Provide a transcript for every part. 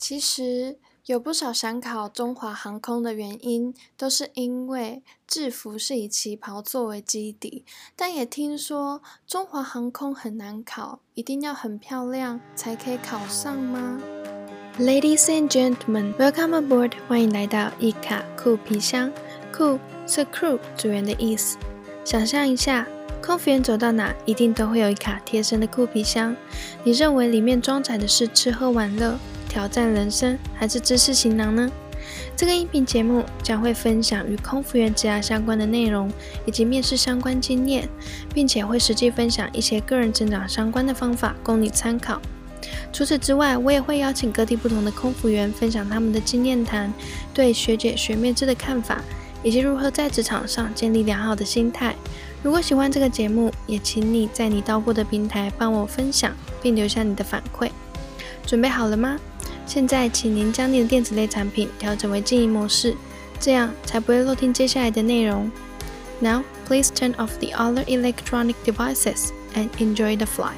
其实有不少想考中华航空的原因，都是因为制服是以旗袍作为基底。但也听说中华航空很难考，一定要很漂亮才可以考上吗？Ladies and gentlemen, welcome aboard！欢迎来到一卡酷皮箱。酷是 crew 组员的意思。想象一下，空服员走到哪，一定都会有一卡贴身的酷皮箱。你认为里面装载的是吃喝玩乐？挑战人生还是知识行囊呢？这个音频节目将会分享与空服员职涯相关的内容，以及面试相关经验，并且会实际分享一些个人成长相关的方法供你参考。除此之外，我也会邀请各地不同的空服员分享他们的经验谈，对学姐学妹制的看法，以及如何在职场上建立良好的心态。如果喜欢这个节目，也请你在你到过的平台帮我分享，并留下你的反馈。准备好了吗？现在，请您将你的电子类产品调整为静音模式，这样才不会漏听接下来的内容。Now, please turn off the other electronic devices and enjoy the flight.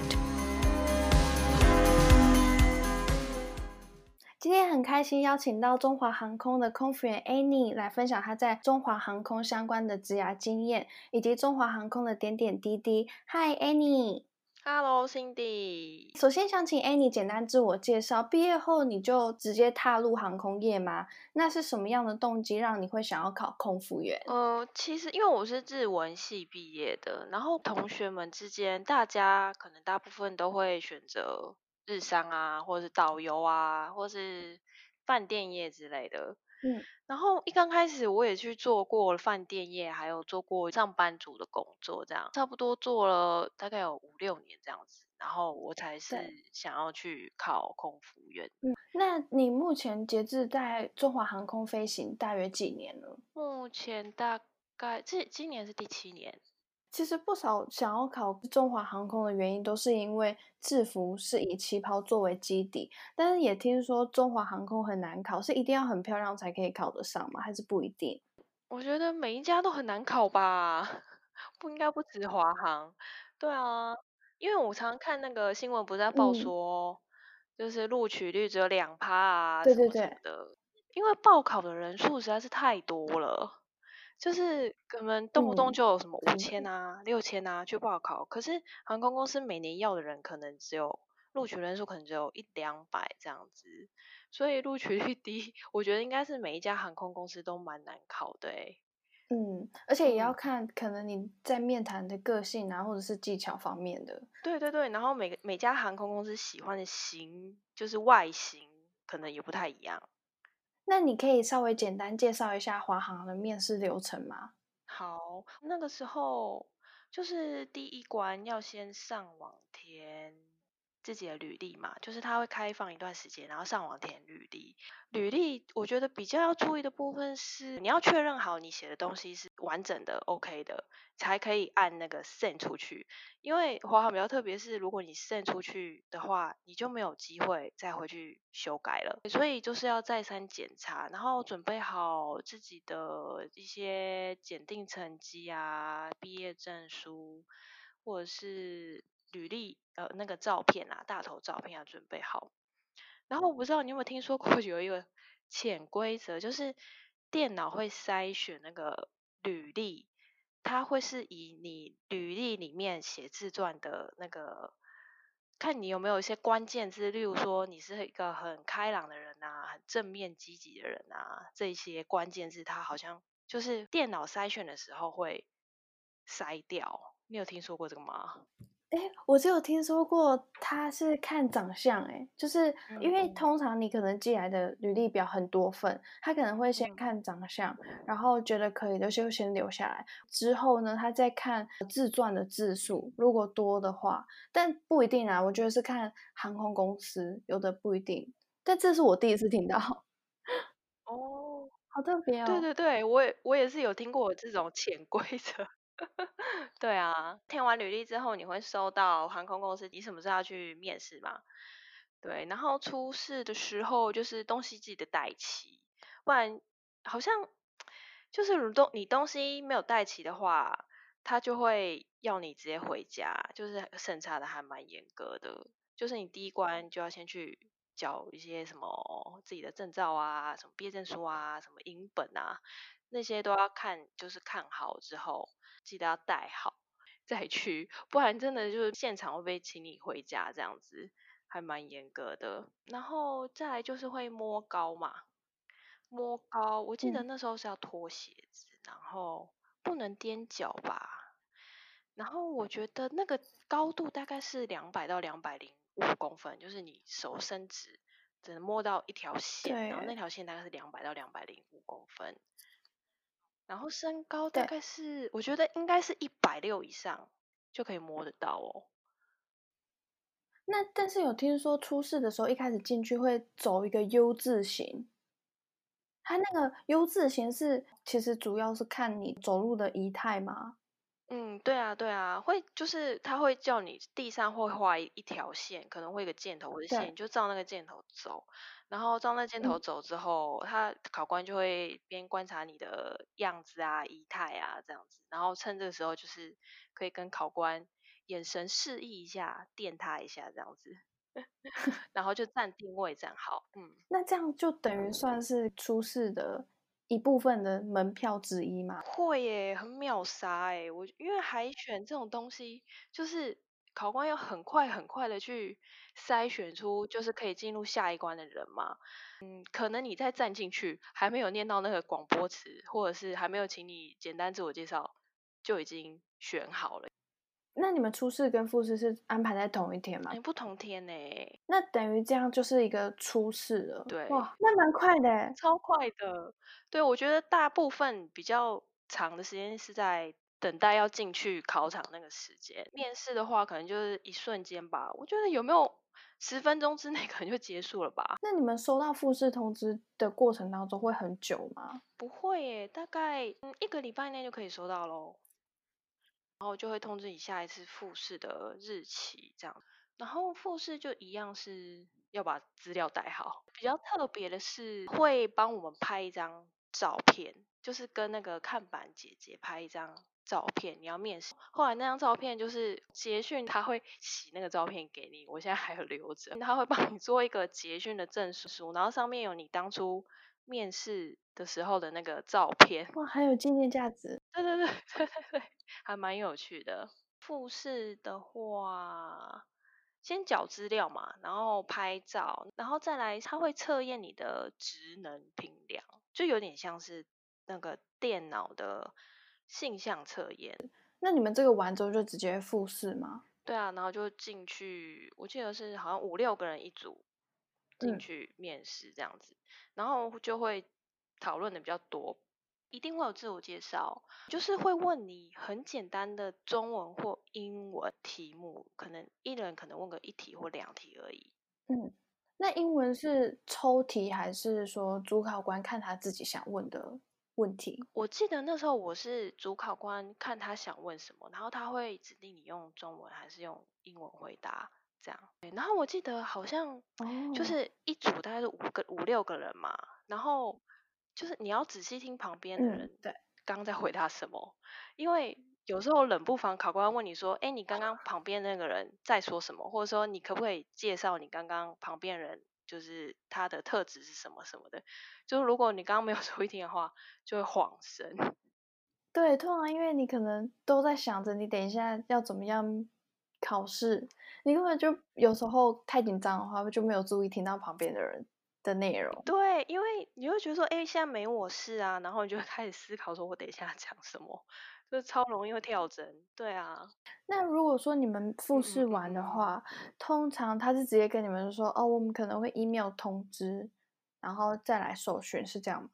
今天很开心邀请到中华航空的空服员 Annie 来分享她在中华航空相关的职涯经验，以及中华航空的点点滴滴。Hi, Annie Hello，Cindy。首先想请 Annie 简单自我介绍。毕业后你就直接踏入航空业吗？那是什么样的动机让你会想要考空服员？呃，其实因为我是日文系毕业的，然后同学们之间，大家可能大部分都会选择日商啊，或者是导游啊，或是饭店业之类的。嗯，然后一刚开始我也去做过饭店业，还有做过上班族的工作，这样差不多做了大概有五六年这样子，然后我才是想要去考空服员。嗯，那你目前截至在中华航空飞行大约几年了？目前大概这今年是第七年。其实不少想要考中华航空的原因，都是因为制服是以旗袍作为基底。但是也听说中华航空很难考，是一定要很漂亮才可以考得上吗？还是不一定？我觉得每一家都很难考吧，不应该不止华航。对啊，因为我常常看那个新闻，不是在报说，就是录取率只有两趴啊，对对对的，因为报考的人数实在是太多了。就是可能动不动就有什么五千啊、六千啊去报考，可是航空公司每年要的人可能只有录取人数可能只有一两百这样子，所以录取率低，我觉得应该是每一家航空公司都蛮难考的诶。嗯，而且也要看可能你在面谈的个性啊，或者是技巧方面的。对对对，然后每个每家航空公司喜欢的型就是外形可能也不太一样。那你可以稍微简单介绍一下华航的面试流程吗？好，那个时候就是第一关要先上网填自己的履历嘛，就是他会开放一段时间，然后上网填履历。履历我觉得比较要注意的部分是，你要确认好你写的东西是完整的、OK 的，才可以按那个 send 出去。因为华航比较特别，是如果你 send 出去的话，你就没有机会再回去修改了。所以就是要再三检查，然后准备好自己的一些检定成绩啊、毕业证书，或者是履历呃那个照片啊、大头照片要准备好。然后我不知道你有没有听说过 有一个潜规则，就是电脑会筛选那个履历，它会是以你履历里面写自传的那个，看你有没有一些关键字，例如说你是一个很开朗的人啊，很正面积极的人啊，这些关键字它好像就是电脑筛选的时候会筛掉。你有听说过这个吗？哎，我只有听说过他是看长相，哎，就是因为通常你可能寄来的履历表很多份，他可能会先看长相，然后觉得可以的就先留下来，之后呢，他再看自传的字数，如果多的话，但不一定啊，我觉得是看航空公司，有的不一定，但这是我第一次听到。哦，好特别哦。对对对，我也我也是有听过这种潜规则。对啊，填完履历之后，你会收到航空公司你什么时候要去面试吗？对，然后出事的时候就是东西记得带齐，不然好像就是如东你东西没有带齐的话，他就会要你直接回家，就是审查的还蛮严格的，就是你第一关就要先去缴一些什么自己的证照啊，什么毕业证书啊，什么影本啊，那些都要看，就是看好之后，记得要带好再去，不然真的就是现场会被请你回家这样子，还蛮严格的。然后再来就是会摸高嘛，摸高，我记得嗯那时候是要脱鞋子，然后不能踮脚吧。然后我觉得那个高度大概是两百到两百零五公分，就是你手伸直只能摸到一条线，然后那对条线大概是两百到两百零五公分。然后身高大概是，我觉得应该是一百六以上就可以摸得到哦。那但是有听说出事的时候，一开始进去会走一个 U 字形，它那个 U 字形是其实主要是看你走路的仪态吗？嗯，对啊，对啊，会就是他会叫你地上会画一一条线，可能会有个箭头或者线，你就照那个箭头走，然后照那箭头嗯。走之后，他考官就会边观察你的样子啊、仪态啊这样子，然后趁这个时候就是可以跟考官眼神示意一下，电他一下这样子，然后就 站定位站好，嗯。那这样就等于算是初试的一部分的门票之一嘛？会耶，很秒杀哎！我因为海选这种东西，就是考官要很快很快的去筛选出就是可以进入下一关的人嘛。嗯，可能你再站进去，还没有念到那个广播词，或者是还没有请你简单自我介绍，就已经选好了。那你们初试跟复试是安排在同一天吗哎，？不同天呢，那等于这样就是一个初试了。对哇，那蛮快的欸。超快的。对，我觉得大部分比较长的时间是在等待要进去考场那个时间。面试的话，可能就是一瞬间吧。我觉得有没有十分钟之内 可能就结束了吧？那你们收到复试通知的过程当中会很久吗？不会耶，大概嗯一个礼拜内就可以收到喽。然后就会通知你下一次复试的日期，这样。然后复试就一样是要把资料带好。比较特别的是会帮我们拍一张照片，就是跟那个看板姐姐拍一张照片。你要面试，后来那张照片就是捷讯，他会洗那个照片给你，我现在还有留着。他会帮你做一个捷讯的证书，然后上面有你当初面试的时候的那个照片。哇，还有纪念价值。对对对 对对对，还蛮有趣的。复试的话，先缴资料嘛，然后拍照，然后再来，他会测验你的职能评量，就有点像是那个电脑的性向测验。那你们这个完之后就直接复试吗？对啊，然后就进去，我记得是好像五六个人一组进嗯去面试这样子，然后就会讨论的比较多，一定会有自我介绍，就是会问你很简单的中文或英文题目，可能一人可能问个一题或两题而已。嗯，那英文是抽题还是说主考官看他自己想问的问题？我记得那时候我是主考官，看他想问什么，然后他会指定你用中文还是用英文回答，这样。对然后我记得好像哦就是一组大概是五个五六个人嘛，然后就是你要仔细听旁边的嗯人对刚刚在回答什么，因为有时候冷不防考官问你说，哎，你刚刚旁边那个人在说什么，或者说你可不可以介绍你刚刚旁边人就是他的特质是什么什么的，就是如果你刚刚没有 注意听的话，就会晃神。对，通常因为你可能都在想着你等一下要怎么样考试，你根本就有时候太紧张的话，就没有注意听到旁边的人的内容。对，因为你会觉得说，哎，现在没我事啊，然后你就会开始思考说，我等一下讲什么，就是超容易会跳针。对啊，那如果说你们复嗯试完的话，通常他是直接跟你们说，哦，我们可能会 email 通知，然后再来受训，是这样吗？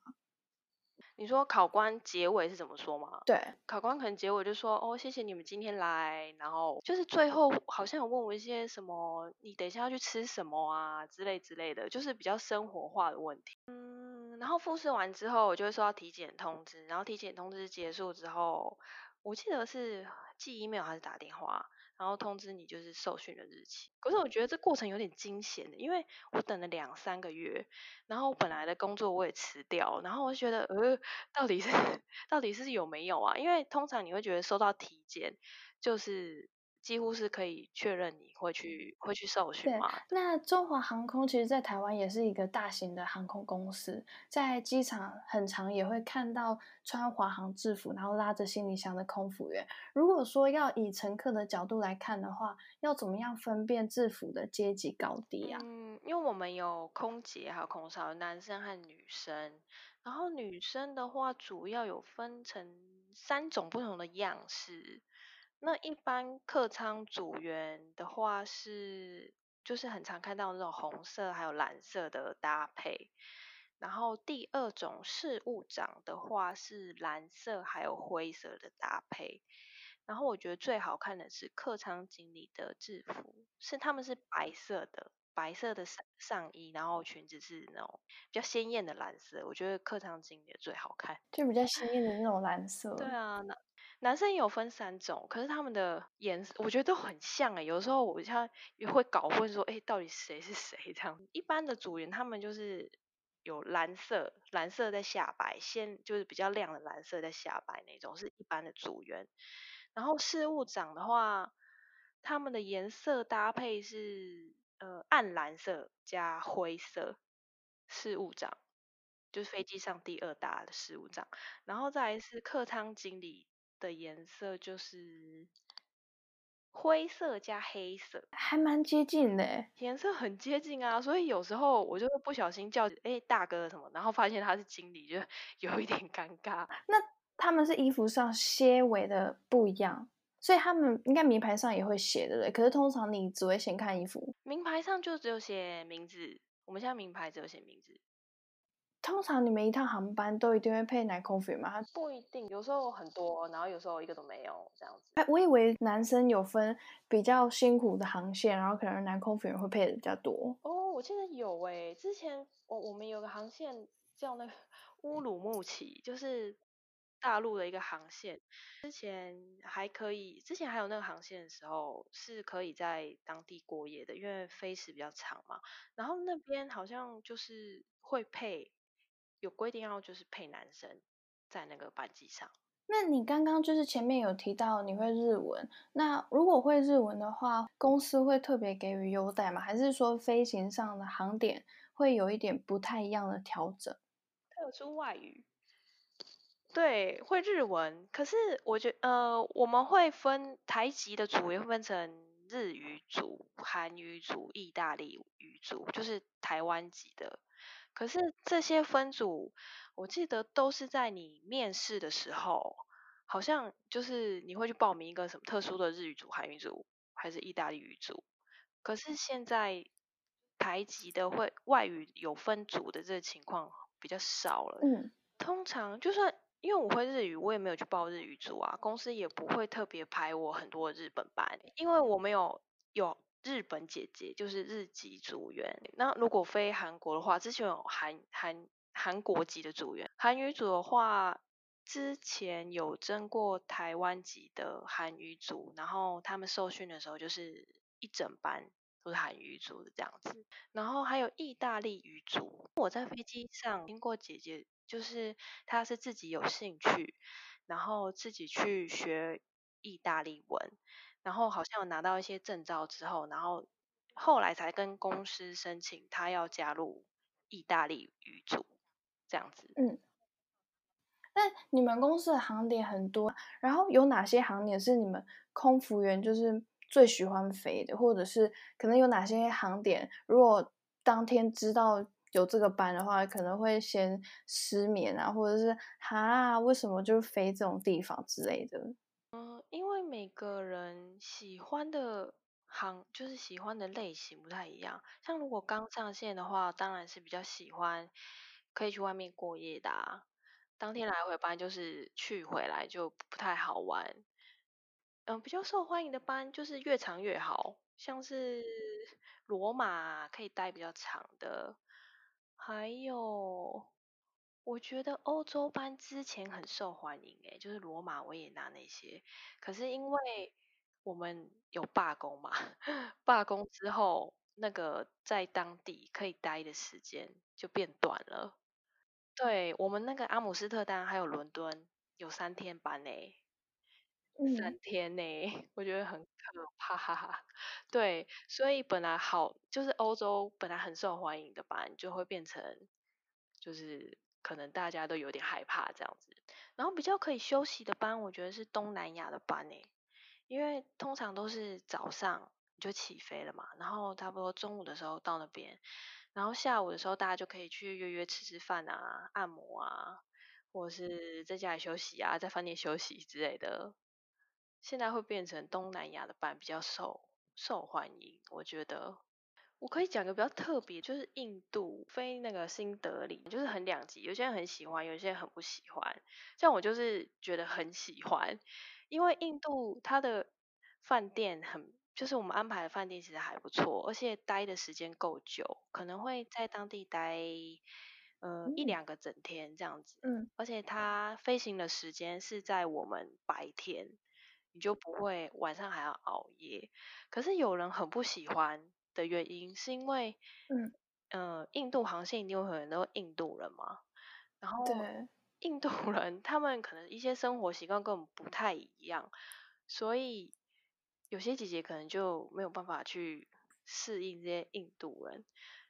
你说考官结尾是怎么说吗？对，考官可能结尾就说，哦，谢谢你们今天来，然后就是最后好像有问我一些什么，你等一下要去吃什么啊之类之类的，就是比较生活化的问题。嗯，然后复试完之后，我就会收到体检通知，然后体检通知结束之后，我记得是寄 email 还是打电话，然后通知你就是受训的日期。可是我觉得这过程有点惊险的，因为我等了两三个月，然后本来的工作我也辞掉，然后我就觉得呃，到底是 到底是有没有啊？因为通常你会觉得收到体检就是几乎是可以确认你会去会去受训对嘛。那中华航空其实，在台湾也是一个大型的航空公司，在机场很常也会看到穿华航制服，然后拉着行李箱的空服员。如果说要以乘客的角度来看的话，要怎么样分辨制服的阶级高低啊？嗯，因为我们有空姐还有空少，男生和女生。然后女生的话，主要有分成三种不同的样式。那一般客舱组员的话是，就是很常看到那种红色还有蓝色的搭配。然后第二种事务长的话是蓝色还有灰色的搭配。然后我觉得最好看的是客舱经理的制服，是他们是白色的，白色的上上衣，然后裙子是那种比较鲜艳的蓝色，我觉得客舱经理的最好看。就比较鲜艳的那种蓝色。对啊，男生也有分三种，可是他们的颜色我觉得都很像诶，有时候我像也会搞混说，诶，到底谁是谁这样？一般的组员他们就是有蓝色，蓝色在下白，先就是比较亮的蓝色在下白那种，是一般的组员。然后事务长的话，他们的颜色搭配是呃暗蓝色加灰色，事务长就是飞机上第二大的事务长，然后再来是客舱经理的颜色就是灰色加黑色，还蛮接近的欸。颜色很接近啊，所以有时候我就会不小心叫哎大哥什么，然后发现他是经理，就 有一点尴尬。那他们是衣服上些微的不一样，所以他们应该名牌上也会写的对。可是通常你只会先看衣服，名牌上就只有写名字，我们现在名牌只有写名字，通常你们一趟航班都一定会配男空服员吗？不一定，有时候很多，然后有时候一个都没有这样子。哎，我以为男生有分比较辛苦的航线，然后可能男空服员会配的比较多。哦，我记得有诶、之前我我们有个航线叫那个乌鲁木齐，就是大陆的一个航线。之前还可以，之前还有那个航线的时候是可以在当地过夜的，因为飞时比较长嘛。然后那边好像就是会配，有规定要就是配男生在那个班级上。那你刚刚就是前面有提到你会日文，那如果会日文的话，公司会特别给予优待吗？还是说飞行上的航点会有一点不太一样的调整？特殊外语，对，会日文。可是我觉呃，我们会分台籍的组也会分成日语组、韩语组、意大利语组，就是台湾籍的。可是这些分组，我记得都是在你面试的时候，好像就是你会去报名一个什么特殊的日语组、韩语组，还是意大利语组。可是现在台籍的会外语有分组的这个情况比较少了。嗯，通常就算因为我会日语，我也没有去报日语组啊，公司也不会特别排我很多日本班，因为我没有有日本姐姐，就是日籍组员。那如果飞韩国的话，之前有韩韩韩国籍的组员，韩语组的话。之前有征过台湾籍的韩语组，然后他们受训的时候就是一整班都是韩语组的这样子，然后还有意大利语组。我在飞机上听过姐姐，就是她是自己有兴趣，然后自己去学意大利文，然后好像有拿到一些证照之后，然后后来才跟公司申请，他要加入意大利语组这样子。嗯。那你们公司的航点很多，然后有哪些航点是你们空服员就是最喜欢飞的，或者是可能有哪些航点，如果当天知道有这个班的话，可能会先失眠啊，或者是哈为什么就飞这种地方之类的。嗯，因为每个人喜欢的行就是喜欢的类型不太一样，像如果刚上线的话，当然是比较喜欢可以去外面过夜的啊。当天来回班就是去回来就不太好玩。嗯，比较受欢迎的班就是越长越好，像是罗马可以待比较长的，还有我觉得欧洲班之前很受欢迎诶，就是罗马、维也纳那些。可是因为我们有罢工嘛，罢工之后那个在当地可以待的时间就变短了。对我们那个阿姆斯特丹还有伦敦有三天班诶。嗯三天呢，我觉得很可怕。对，所以本来好就是欧洲本来很受欢迎的班，就会变成就是可能大家都有点害怕这样子。然后比较可以休息的班，我觉得是东南亚的班诶，因为通常都是早上你就起飞了嘛，然后差不多中午的时候到那边，然后下午的时候大家就可以去约约吃吃饭啊、按摩啊，或是在家里休息啊，在饭店休息之类的。现在会变成东南亚的班比较受受欢迎，我觉得。我可以讲个比较特别，就是印度飞那个新德里，就是很两极，有些人很喜欢，有些人很不喜欢。像我就是觉得很喜欢，因为印度它的饭店很，就是我们安排的饭店其实还不错，而且待的时间够久，可能会在当地待呃一嗯两个整天这样子。嗯而且它飞行的时间是在我们白天，你就不会晚上还要熬夜。可是有人很不喜欢的原因，是因为，嗯，呃，印度航线一定会有很多印度人嘛，然后对，印度人他们可能一些生活习惯跟我们不太一样，所以有些姐姐可能就没有办法去适应这些印度人，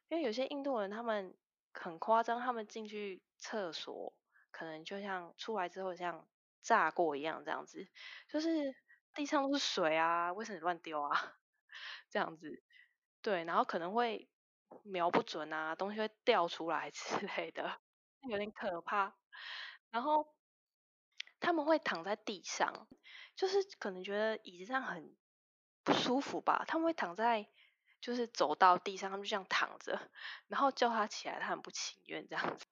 因为有些印度人他们很夸张，他们进去厕所可能就像出来之后像炸过一样这样子，就是地上都是水啊，卫生纸乱丢啊，这样子，对，然后可能会瞄不准啊，东西会掉出来 之类的，有点可怕。然后他们会躺在地上，就是可能觉得椅子上很不舒服吧，他们会躺在就是走到地上，他们就这样躺着，然后叫他起来，他很不情愿这样子。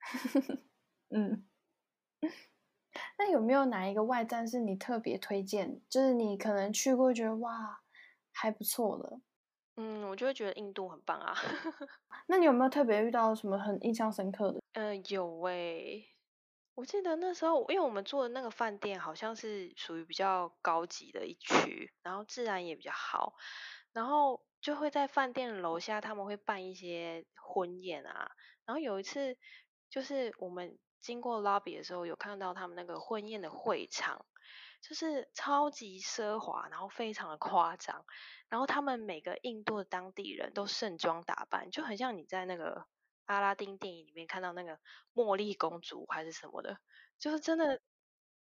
嗯。那有没有哪一个外站是你特别推荐？就是你可能去过，觉得哇还不错的。嗯，我就会觉得印度很棒啊。那你有没有特别遇到什么很印象深刻的？呃、有诶、我记得那时候，因为我们住的那个饭店好像是属于比较高级的一区，然后治安也比较好，然后就会在饭店楼下他们会办一些婚宴啊，然后有一次就是我们经过 lobby 的时候，有看到他们那个婚宴的会场，就是超级奢华，然后非常的夸张，然后他们每个印度的当地人都盛装打扮，就很像你在那个阿拉丁电影里面看到那个茉莉公主还是什么的，就是真的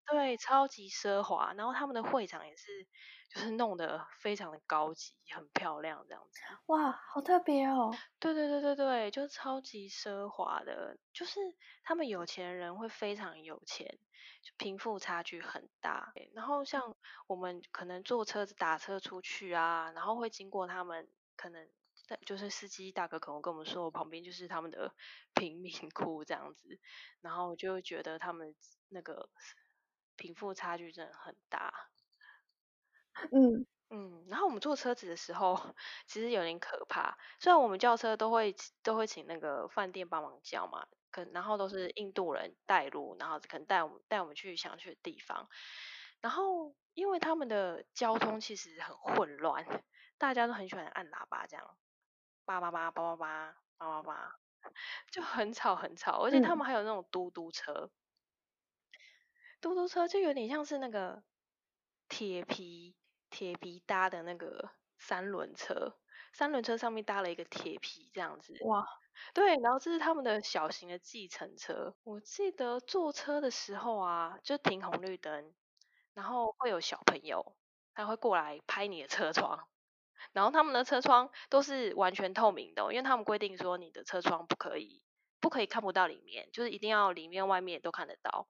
对超级奢华。然后他们的会场也是就是弄得非常的高级，很漂亮这样子。哇，好特别哦！对对对对对，就超级奢华的，就是他们有钱人会非常有钱，就贫富差距很大。然后像我们可能坐车子打车出去啊，然后会经过他们，可能在就是司机大哥可能跟我们说，我旁边就是他们的贫民窟这样子，然后就会觉得他们那个贫富差距真的很大。嗯，嗯，然后我们坐车子的时候，其实有点可怕。虽然我们叫车都会都会请那个饭店帮忙叫嘛，可然后都是印度人带路，然后可能带我们带我们去想去的地方。然后因为他们的交通其实很混乱，大家都很喜欢按喇叭这样，叭叭叭叭叭叭叭叭叭，就很吵很吵。而且他嗯，们还有那种嘟嘟车，嘟嘟车就有点像是那个铁皮铁皮搭的那个三轮车，三轮车上面搭了一个铁皮这样子。哇，对，然后这是他们的小型的计程车。我记得坐车的时候啊，就停红绿灯，然后会有小朋友，他会过来拍你的车窗，然后他们的车窗都是完全透明的哦，因为他们规定说你的车窗不可以不可以看不到里面，就是一定要里面外面都看得到。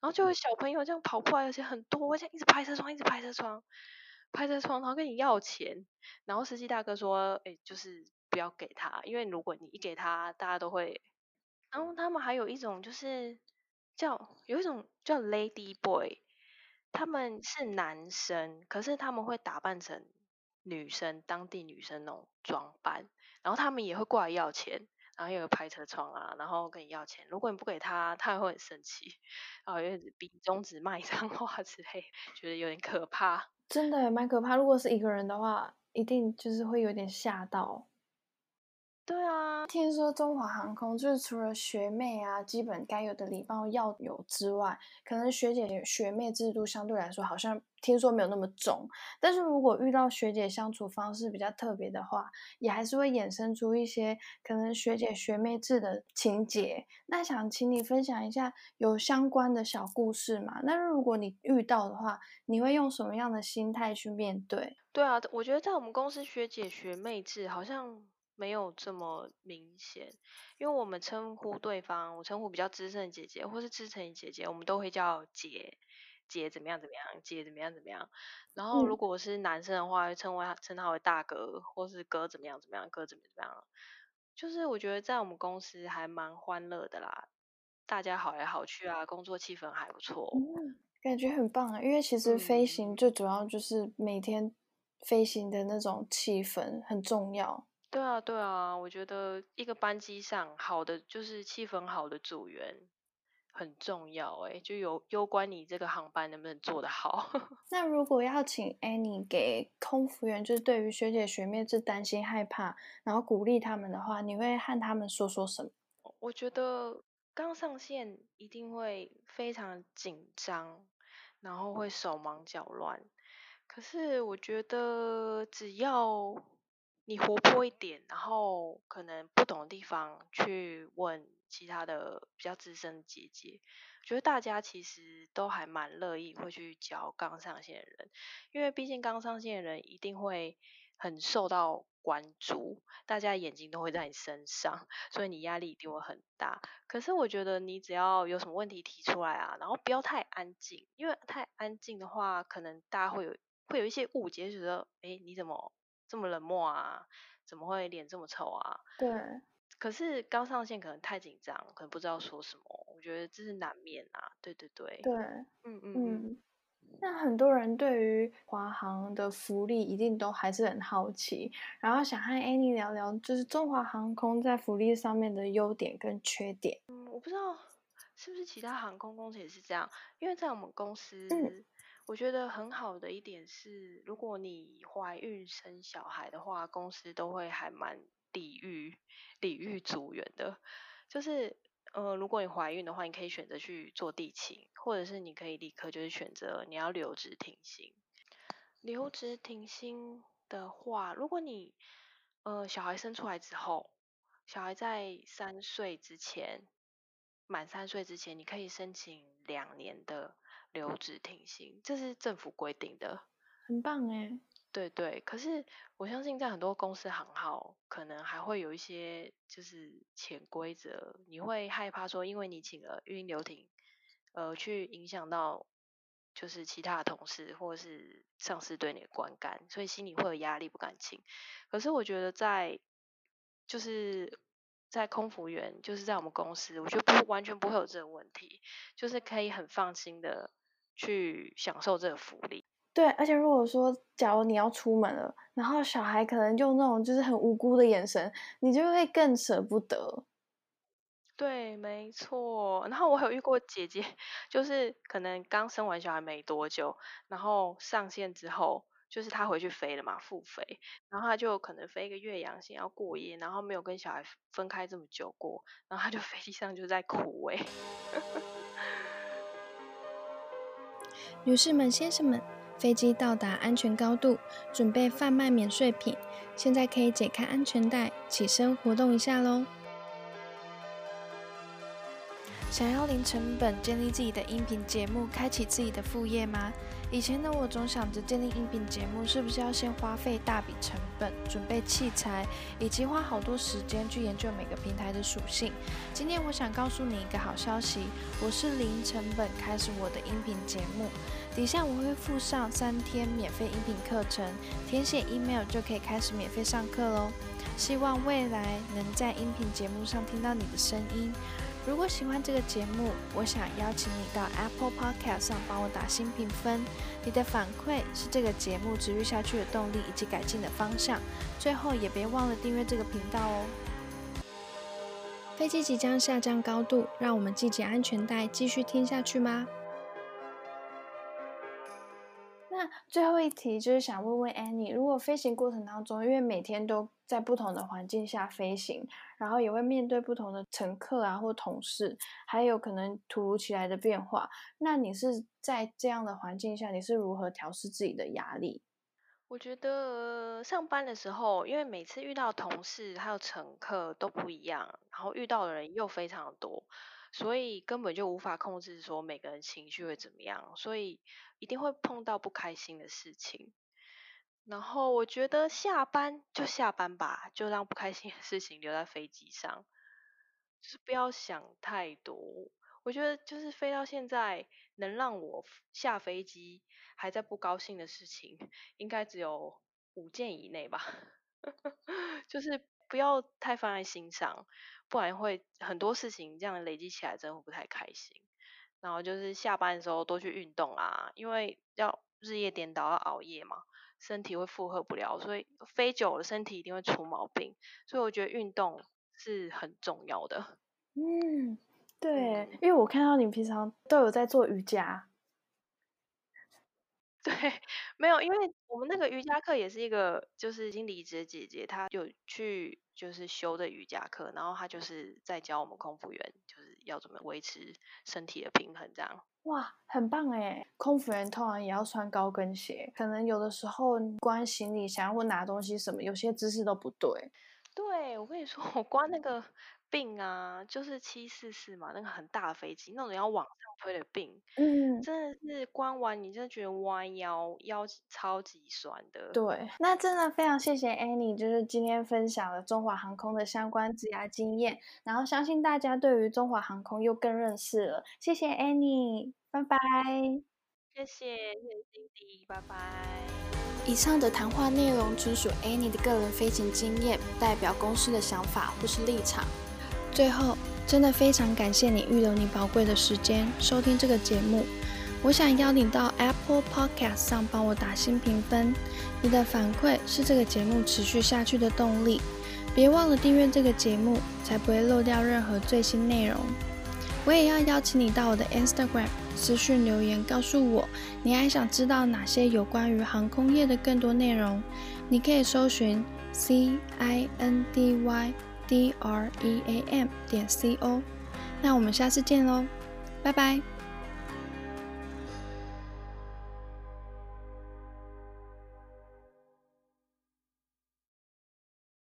然后就有小朋友这样跑过来，而且很多，这样一直拍车窗，一直拍车窗，拍车窗，然后跟你要钱。然后司机大哥说，哎，就是不要给他，因为如果你一给他，大家都会。然后他们还有一种就是叫有一种叫 Lady Boy，他们是男生，可是他们会打扮成女生，当地女生那种装扮，然后他们也会过来要钱。然后又有拍车窗啊，然后跟你要钱，如果你不给他，他会很生气，然后又比中指骂脏话之类，觉得有点可怕。真的蛮可怕。如果是一个人的话，一定就是会有点吓到。对啊，听说中华航空就是除了学妹啊，基本该有的礼貌要有之外，可能学姐学妹制度相对来说好像听说没有那么重。但是如果遇到学姐相处方式比较特别的话，也还是会衍生出一些可能学姐学妹制的情节。那想请你分享一下有相关的小故事嘛？那如果你遇到的话，你会用什么样的心态去面对？对啊，我觉得在我们公司学姐学妹制好像。没有这么明显，因为我们称呼对方，我称呼比较资深的姐姐或是资深的姐姐，我们都会叫姐姐怎么样怎么样，姐怎么样怎么样。然后如果是男生的话，称为称他为大哥，或是哥怎么样怎么样，哥怎么怎么样。就是我觉得在我们公司还蛮欢乐的啦，大家好来好去啊，工作气氛还不错，感觉很棒啊。因为其实飞行最主要就是每天飞行的那种气氛很重要。对啊，对啊，我觉得一个班机上好的就是气氛好的组员很重要，哎，就有攸关你这个航班能不能做得好。那如果要请 Annie 给空服员，就是对于学姐学妹是担心害怕，然后鼓励他们的话，你会和他们说说什么？我觉得刚上线一定会非常紧张，然后会手忙脚乱。可是我觉得只要你活泼一点，然后可能不懂的地方去问其他的比较资深的姐姐，觉得大家其实都还蛮乐意会去教刚上线的人，因为毕竟刚上线的人一定会很受到关注，大家眼睛都会在你身上，所以你压力一定会很大。可是我觉得你只要有什么问题提出来啊，然后不要太安静，因为太安静的话，可能大家会有会有一些误解，觉得哎你怎么？这么冷漠啊？怎么会脸这么臭啊？对。可是刚上线可能太紧张，可能不知道说什么。我觉得这是难免啊。对对对。对。嗯嗯嗯。那很多人对于华航的福利一定都还是很好奇，然后想和 Annie 聊聊，就是中华航空在福利上面的优点跟缺点。嗯，我不知道是不是其他航空公司也是这样，因为在我们公司。我觉得很好的一点是，如果你怀孕生小孩的话，公司都会还蛮礼遇礼遇组员的。就是，呃，如果你怀孕的话，你可以选择去做地勤，或者是你可以立刻就是选择你要留职停薪。留职停薪的话，如果你呃小孩生出来之后，小孩在三岁之前，满三岁之前，你可以申请两年的。留职停薪，这是政府规定的，很棒哎。对对，可是我相信在很多公司行号，可能还会有一些就是潜规则，你会害怕说，因为你请了孕留停，呃，去影响到就是其他的同事或者是上司对你的观感，所以心里会有压力，不敢请。可是我觉得在就是。在空服员，就是在我们公司，我觉得不完全不会有这个问题，就是可以很放心的去享受这个福利。对，而且如果说假如你要出门了，然后小孩可能就那种就是很无辜的眼神，你就会更舍不得。对，没错。然后我有遇过姐姐，就是可能刚生完小孩没多久，然后上线之后。就是她回去飞了嘛，复飞，然后她就可能飞一个月阳线要过夜，然后没有跟小孩分开这么久过，然后她就飞机上就在哭哎。女士们、先生们，飞机到达安全高度，准备贩卖免税品，现在可以解开安全带，起身活动一下喽。想要零成本建立自己的音频节目，开启自己的副业吗？以前的我总想着建立音频节目是不是要先花费大笔成本准备器材，以及花好多时间去研究每个平台的属性。今天我想告诉你一个好消息，我是零成本开始我的音频节目。底下我会附上三天免费音频课程，填写 email 就可以开始免费上课喽。希望未来能在音频节目上听到你的声音。如果喜欢这个节目，我想邀请你到 Apple Podcast 上帮我打新评分。你的反馈是这个节目持续下去的动力以及改进的方向。最后也别忘了订阅这个频道哦。飞机即将下降高度，让我们系紧安全带，继续听下去吗？那最后一题就是想问问 Annie，如果飞行过程当中，因为每天都在不同的环境下飞行，然后也会面对不同的乘客啊或同事，还有可能突如其来的变化，那你是在这样的环境下，你是如何调试自己的压力？我觉得上班的时候，因为每次遇到同事还有乘客都不一样，然后遇到的人又非常多，所以根本就无法控制说每个人情绪会怎么样，所以一定会碰到不开心的事情。然后我觉得下班就下班吧，就让不开心的事情留在飞机上，就是不要想太多。我觉得就是飞到现在，能让我下飞机还在不高兴的事情，应该只有五件以内吧。就是不要太放在心上，不然会很多事情这样累积起来，真的会不太开心。然后就是下班的时候多去运动啊，因为要日夜颠倒，要熬夜嘛，身体会负荷不了，所以飞久了身体一定会出毛病。所以我觉得运动是很重要的。嗯。对，因为我看到你平常都有在做瑜伽。对，没有，因为我们那个瑜伽课也是一个，就是已经离职的姐姐，她有去就是修的瑜伽课，然后她就是在教我们空服员，就是要怎么维持身体的平衡这样。哇，很棒哎！空服员通常也要穿高跟鞋，可能有的时候关行李箱或拿东西什么，有些姿势都不对。对，我跟你说，我 关那个。病啊，就是七四四嘛，那个很大的飞机，那种要往上推的病，嗯，真的是关完你真的觉得弯腰，腰超级酸的。对，那真的非常谢谢 Annie，就是今天分享了中华航空的相关职涯经验，然后相信大家对于中华航空又更认识了。谢谢 Annie，拜拜。谢谢，谢谢 Cindy，拜拜。以上的谈话内容纯属 Annie 的个人飞行经验，不代表公司的想法或是立场。最后，真的非常感谢你预留你宝贵的时间收听这个节目。我想邀你到 Apple Podcast 上帮我打新评分，你的反馈是这个节目持续下去的动力。别忘了订阅这个节目，才不会漏掉任何最新内容。我也要邀请你到我的 Instagram 私讯留言，告诉我你还想知道哪些有关于航空业的更多内容。你可以搜寻 C I N D Y。D r e a m 点 c o，那我们下次见喽，拜拜。